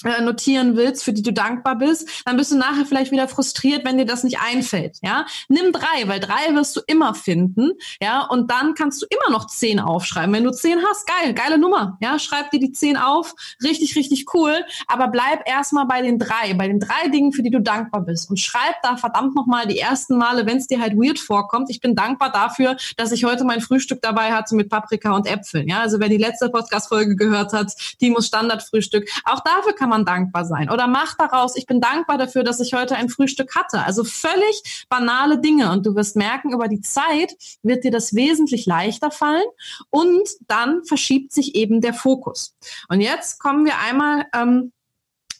äh, notieren willst, für die du dankbar bist, dann bist du nachher vielleicht wieder frustriert, wenn dir das nicht einfällt. Ja, nimm drei, weil drei wirst du immer finden. Ja, und dann kannst du immer noch zehn aufschreiben. Wenn du zehn hast, geil, geile Nummer. Ja, schreib dir die zehn auf, richtig, richtig cool. Aber bleib erstmal bei den drei, bei den drei Dingen, für die du dankbar bist und schreib da verdammt nochmal die ersten Male, wenn es dir halt weird vorkommt. Ich bin dankbar dafür, dass ich heute mein Frühstück dabei hatte mit Paprika und Äpfeln. Ja, also wer die letzte Podcast-Folge gehört hat, die muss Standardfrühstück. Auch dafür kann man dankbar sein. Oder mach daraus, ich bin dankbar dafür, dass ich heute ein Frühstück hatte. Also völlig banale Dinge. Und du wirst merken, über die Zeit wird dir das wesentlich leichter fallen und dann verschiebt sich eben der Fokus. Und jetzt kommen wir einmal ähm,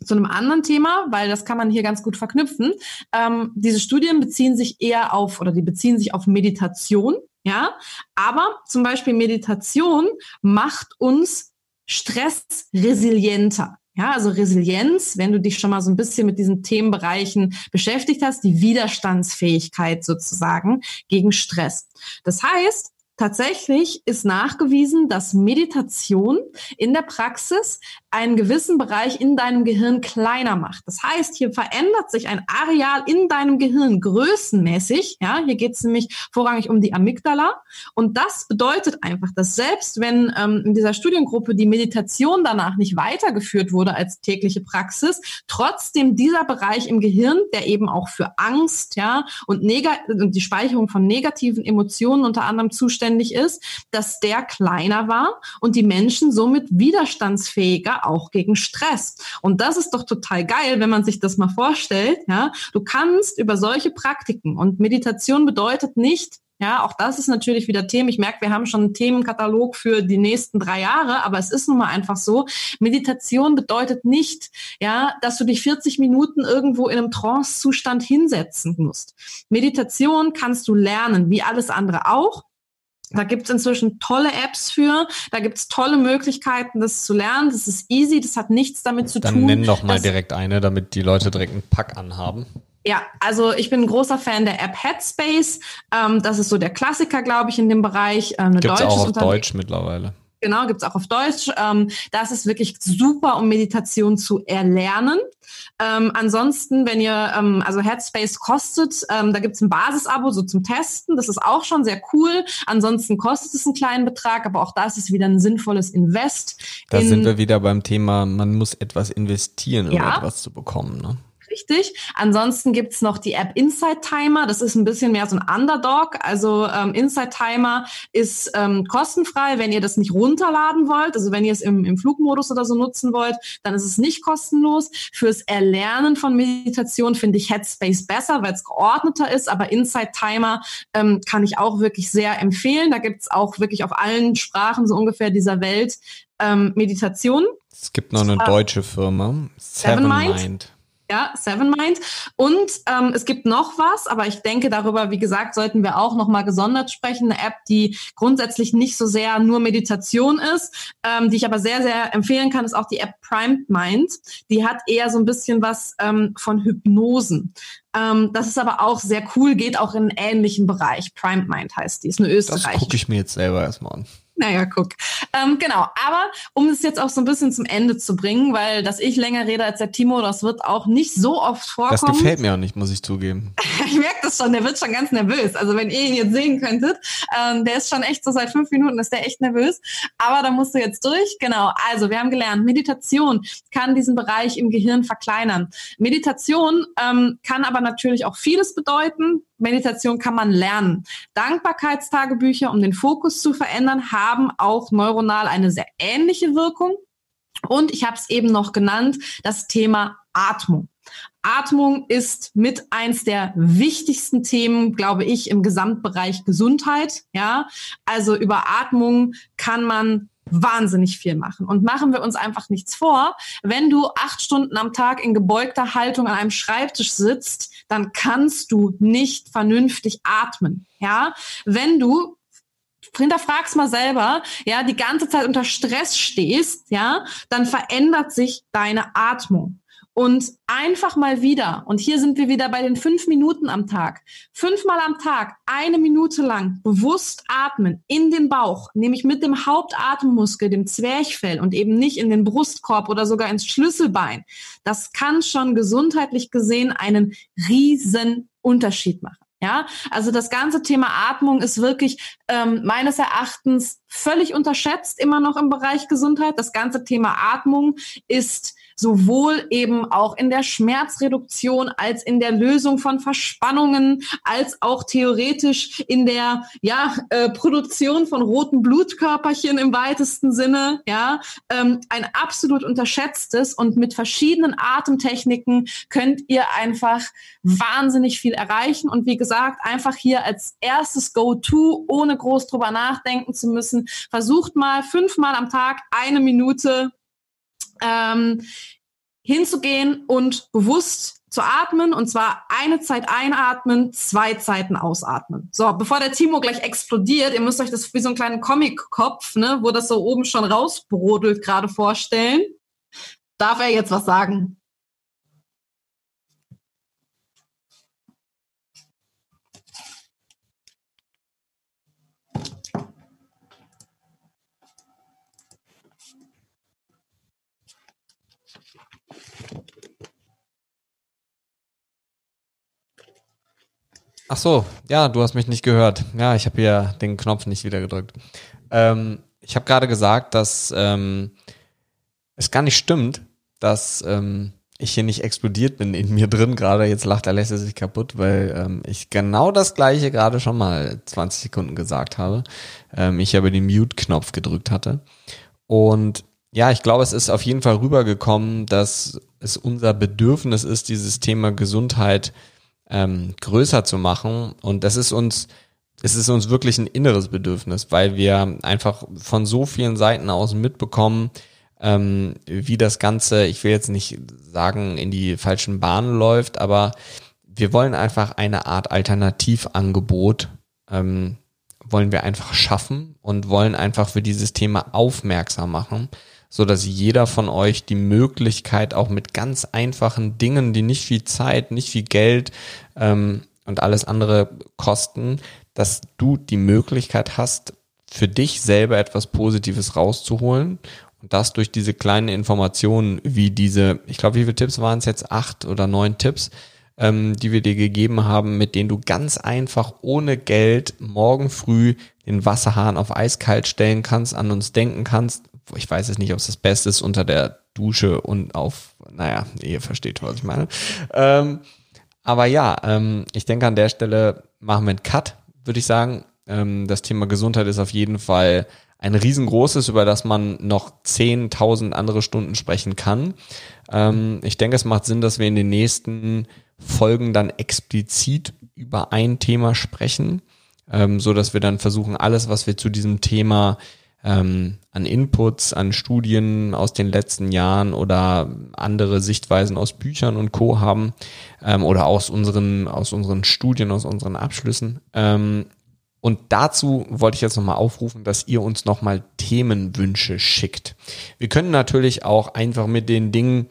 zu einem anderen Thema, weil das kann man hier ganz gut verknüpfen. Ähm, diese Studien beziehen sich eher auf oder die beziehen sich auf Meditation, ja. Aber zum Beispiel Meditation macht uns stressresilienter. Ja, also Resilienz, wenn du dich schon mal so ein bisschen mit diesen Themenbereichen beschäftigt hast, die Widerstandsfähigkeit sozusagen gegen Stress. Das heißt, Tatsächlich ist nachgewiesen, dass Meditation in der Praxis einen gewissen Bereich in deinem Gehirn kleiner macht. Das heißt, hier verändert sich ein Areal in deinem Gehirn größenmäßig. Ja, hier geht es nämlich vorrangig um die Amygdala. Und das bedeutet einfach, dass selbst wenn ähm, in dieser Studiengruppe die Meditation danach nicht weitergeführt wurde als tägliche Praxis, trotzdem dieser Bereich im Gehirn, der eben auch für Angst, ja, und, und die Speicherung von negativen Emotionen unter anderem zuständig zuständig ist, dass der kleiner war und die Menschen somit widerstandsfähiger auch gegen Stress. Und das ist doch total geil, wenn man sich das mal vorstellt. Ja, du kannst über solche Praktiken und Meditation bedeutet nicht, ja, auch das ist natürlich wieder Thema. Ich merke, wir haben schon einen Themenkatalog für die nächsten drei Jahre, aber es ist nun mal einfach so. Meditation bedeutet nicht, ja, dass du dich 40 Minuten irgendwo in einem Trance-Zustand hinsetzen musst. Meditation kannst du lernen, wie alles andere auch. Da gibt's inzwischen tolle Apps für, da gibt's tolle Möglichkeiten, das zu lernen. Das ist easy, das hat nichts damit zu Dann tun. Dann nenn doch mal direkt eine, damit die Leute direkt einen Pack anhaben. Ja, also ich bin ein großer Fan der App Headspace. Ähm, das ist so der Klassiker, glaube ich, in dem Bereich. Äh, eine Gibt's auch auf Deutsch mittlerweile. Genau, gibt's auch auf Deutsch. Ähm, das ist wirklich super, um Meditation zu erlernen. Ähm, ansonsten, wenn ihr, ähm, also Headspace kostet, ähm, da gibt's ein Basisabo so zum Testen. Das ist auch schon sehr cool. Ansonsten kostet es einen kleinen Betrag, aber auch das ist wieder ein sinnvolles Invest. Da sind wir wieder beim Thema, man muss etwas investieren, um ja. etwas zu bekommen. Ne? Richtig. Ansonsten gibt's noch die App Inside Timer. Das ist ein bisschen mehr so ein Underdog. Also ähm, Inside Timer ist ähm, kostenfrei, wenn ihr das nicht runterladen wollt. Also wenn ihr es im, im Flugmodus oder so nutzen wollt, dann ist es nicht kostenlos. Fürs Erlernen von Meditation finde ich Headspace besser, weil es geordneter ist. Aber Inside Timer ähm, kann ich auch wirklich sehr empfehlen. Da gibt's auch wirklich auf allen Sprachen so ungefähr dieser Welt ähm, Meditation. Es gibt noch eine deutsche Firma, Seven, Seven Mind. Mind. Ja, Seven Mind. Und ähm, es gibt noch was, aber ich denke, darüber, wie gesagt, sollten wir auch nochmal gesondert sprechen. Eine App, die grundsätzlich nicht so sehr nur Meditation ist, ähm, die ich aber sehr, sehr empfehlen kann, ist auch die App Primed Mind. Die hat eher so ein bisschen was ähm, von Hypnosen. Ähm, das ist aber auch sehr cool, geht auch in einen ähnlichen Bereich. Primed Mind heißt die, ist eine Österreich. Das gucke ich mir jetzt selber erstmal an. Naja, guck. Ähm, genau, aber um es jetzt auch so ein bisschen zum Ende zu bringen, weil dass ich länger rede als der Timo, das wird auch nicht so oft vorkommen. Das gefällt mir auch nicht, muss ich zugeben. ich merke das schon, der wird schon ganz nervös. Also wenn ihr ihn jetzt sehen könntet, ähm, der ist schon echt so seit fünf Minuten ist der echt nervös. Aber da musst du jetzt durch. Genau, also wir haben gelernt, Meditation kann diesen Bereich im Gehirn verkleinern. Meditation ähm, kann aber natürlich auch vieles bedeuten. Meditation kann man lernen. Dankbarkeitstagebücher, um den Fokus zu verändern, haben auch neuronal eine sehr ähnliche Wirkung. Und ich habe es eben noch genannt, das Thema Atmung. Atmung ist mit eins der wichtigsten Themen, glaube ich, im Gesamtbereich Gesundheit. Ja, also über Atmung kann man wahnsinnig viel machen. Und machen wir uns einfach nichts vor. Wenn du acht Stunden am Tag in gebeugter Haltung an einem Schreibtisch sitzt, dann kannst du nicht vernünftig atmen. Ja, wenn du hinterfragst mal selber, ja, die ganze Zeit unter Stress stehst, ja, dann verändert sich deine Atmung und einfach mal wieder, und hier sind wir wieder bei den fünf Minuten am Tag, fünfmal am Tag, eine Minute lang bewusst atmen in den Bauch, nämlich mit dem Hauptatemmuskel, dem Zwerchfell und eben nicht in den Brustkorb oder sogar ins Schlüsselbein. Das kann schon gesundheitlich gesehen einen riesen Unterschied machen. Ja, also das ganze Thema Atmung ist wirklich ähm, meines Erachtens völlig unterschätzt immer noch im Bereich Gesundheit. Das ganze Thema Atmung ist sowohl eben auch in der Schmerzreduktion als in der Lösung von Verspannungen, als auch theoretisch in der ja, äh, Produktion von roten Blutkörperchen im weitesten Sinne. Ja, ähm, ein absolut unterschätztes und mit verschiedenen Atemtechniken könnt ihr einfach wahnsinnig viel erreichen. Und wie gesagt, einfach hier als erstes Go-To, ohne groß drüber nachdenken zu müssen, versucht mal fünfmal am Tag eine Minute ähm, hinzugehen und bewusst zu atmen und zwar eine Zeit einatmen, zwei Zeiten ausatmen. So, bevor der Timo gleich explodiert, ihr müsst euch das wie so einen kleinen Comic-Kopf, ne, wo das so oben schon rausbrodelt, gerade vorstellen. Darf er jetzt was sagen? Ach so, ja, du hast mich nicht gehört. Ja, ich habe hier den Knopf nicht wieder gedrückt. Ähm, ich habe gerade gesagt, dass ähm, es gar nicht stimmt, dass ähm, ich hier nicht explodiert bin in mir drin gerade. Jetzt lacht Alessia sich kaputt, weil ähm, ich genau das gleiche gerade schon mal 20 Sekunden gesagt habe. Ähm, ich aber den Mute-Knopf gedrückt hatte. Und ja, ich glaube, es ist auf jeden Fall rübergekommen, dass es unser Bedürfnis ist, dieses Thema Gesundheit ähm, größer zu machen. Und das ist uns, es ist uns wirklich ein inneres Bedürfnis, weil wir einfach von so vielen Seiten aus mitbekommen, ähm, wie das Ganze, ich will jetzt nicht sagen, in die falschen Bahnen läuft, aber wir wollen einfach eine Art Alternativangebot, ähm, wollen wir einfach schaffen und wollen einfach für dieses Thema aufmerksam machen so dass jeder von euch die Möglichkeit auch mit ganz einfachen Dingen, die nicht viel Zeit, nicht viel Geld ähm, und alles andere kosten, dass du die Möglichkeit hast, für dich selber etwas Positives rauszuholen und das durch diese kleinen Informationen wie diese, ich glaube, wie viele Tipps waren es jetzt? Acht oder neun Tipps, ähm, die wir dir gegeben haben, mit denen du ganz einfach ohne Geld morgen früh den Wasserhahn auf eiskalt stellen kannst, an uns denken kannst ich weiß es nicht, ob es das Beste ist, unter der Dusche und auf, naja, ihr versteht, was ich meine. Ähm, aber ja, ähm, ich denke an der Stelle machen wir einen Cut, würde ich sagen. Ähm, das Thema Gesundheit ist auf jeden Fall ein riesengroßes, über das man noch 10.000 andere Stunden sprechen kann. Ähm, ich denke, es macht Sinn, dass wir in den nächsten Folgen dann explizit über ein Thema sprechen, ähm, so dass wir dann versuchen, alles, was wir zu diesem Thema ähm, an Inputs, an Studien aus den letzten Jahren oder andere Sichtweisen aus Büchern und Co. haben ähm, oder aus unseren, aus unseren Studien, aus unseren Abschlüssen. Ähm, und dazu wollte ich jetzt nochmal aufrufen, dass ihr uns nochmal Themenwünsche schickt. Wir können natürlich auch einfach mit den Dingen,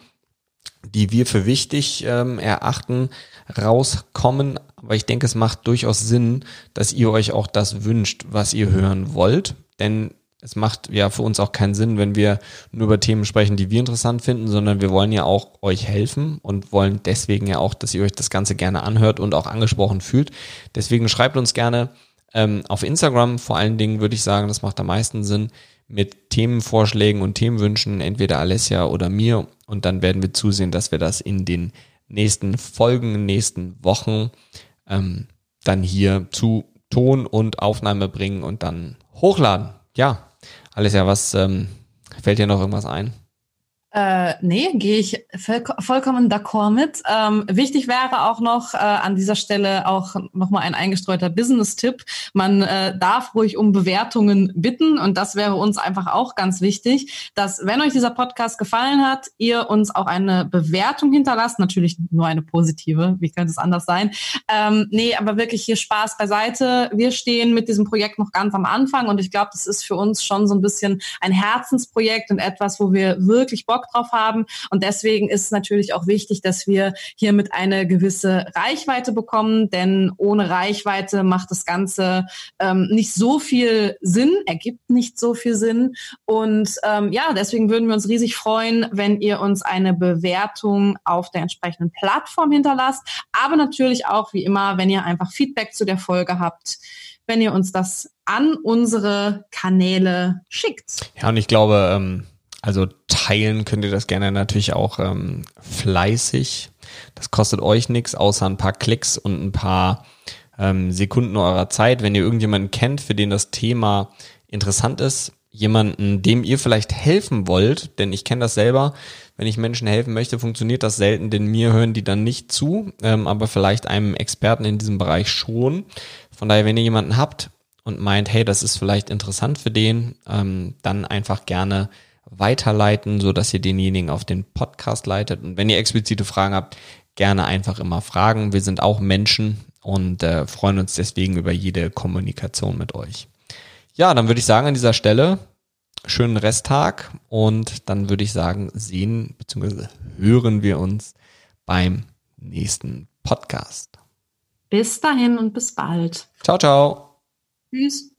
die wir für wichtig ähm, erachten, rauskommen. Aber ich denke, es macht durchaus Sinn, dass ihr euch auch das wünscht, was ihr hören wollt. Denn es macht ja für uns auch keinen Sinn, wenn wir nur über Themen sprechen, die wir interessant finden, sondern wir wollen ja auch euch helfen und wollen deswegen ja auch, dass ihr euch das Ganze gerne anhört und auch angesprochen fühlt. Deswegen schreibt uns gerne ähm, auf Instagram, vor allen Dingen würde ich sagen, das macht am meisten Sinn, mit Themenvorschlägen und Themenwünschen, entweder Alessia oder mir. Und dann werden wir zusehen, dass wir das in den nächsten Folgen, nächsten Wochen ähm, dann hier zu Ton und Aufnahme bringen und dann hochladen. Ja, alles ja, was ähm, fällt dir noch irgendwas ein? Äh, nee, gehe ich voll, vollkommen d'accord mit. Ähm, wichtig wäre auch noch äh, an dieser Stelle auch nochmal ein eingestreuter Business-Tipp. Man äh, darf ruhig um Bewertungen bitten und das wäre uns einfach auch ganz wichtig, dass wenn euch dieser Podcast gefallen hat, ihr uns auch eine Bewertung hinterlasst. Natürlich nur eine positive, wie könnte es anders sein? Ähm, nee, aber wirklich hier Spaß beiseite. Wir stehen mit diesem Projekt noch ganz am Anfang und ich glaube, das ist für uns schon so ein bisschen ein Herzensprojekt und etwas, wo wir wirklich Bock Bock drauf haben. Und deswegen ist es natürlich auch wichtig, dass wir hiermit eine gewisse Reichweite bekommen, denn ohne Reichweite macht das Ganze ähm, nicht so viel Sinn, ergibt nicht so viel Sinn. Und ähm, ja, deswegen würden wir uns riesig freuen, wenn ihr uns eine Bewertung auf der entsprechenden Plattform hinterlasst. Aber natürlich auch wie immer, wenn ihr einfach Feedback zu der Folge habt, wenn ihr uns das an unsere Kanäle schickt. Ja, und ich glaube, ähm, Also teilen könnt ihr das gerne natürlich auch ähm, fleißig. Das kostet euch nichts, außer ein paar Klicks und ein paar ähm, Sekunden eurer Zeit. Wenn ihr irgendjemanden kennt, für den das Thema interessant ist, jemanden, dem ihr vielleicht helfen wollt, denn ich kenne das selber, wenn ich Menschen helfen möchte, funktioniert das selten, denn mir hören die dann nicht zu, ähm, aber vielleicht einem Experten in diesem Bereich schon. Von daher, wenn ihr jemanden habt und meint, hey, das ist vielleicht interessant für den, ähm, dann einfach gerne weiterleiten, so dass ihr denjenigen auf den Podcast leitet. Und wenn ihr explizite Fragen habt, gerne einfach immer fragen. Wir sind auch Menschen und äh, freuen uns deswegen über jede Kommunikation mit euch. Ja, dann würde ich sagen an dieser Stelle schönen Resttag und dann würde ich sagen, sehen bzw. hören wir uns beim nächsten Podcast. Bis dahin und bis bald. Ciao, ciao. Tschüss.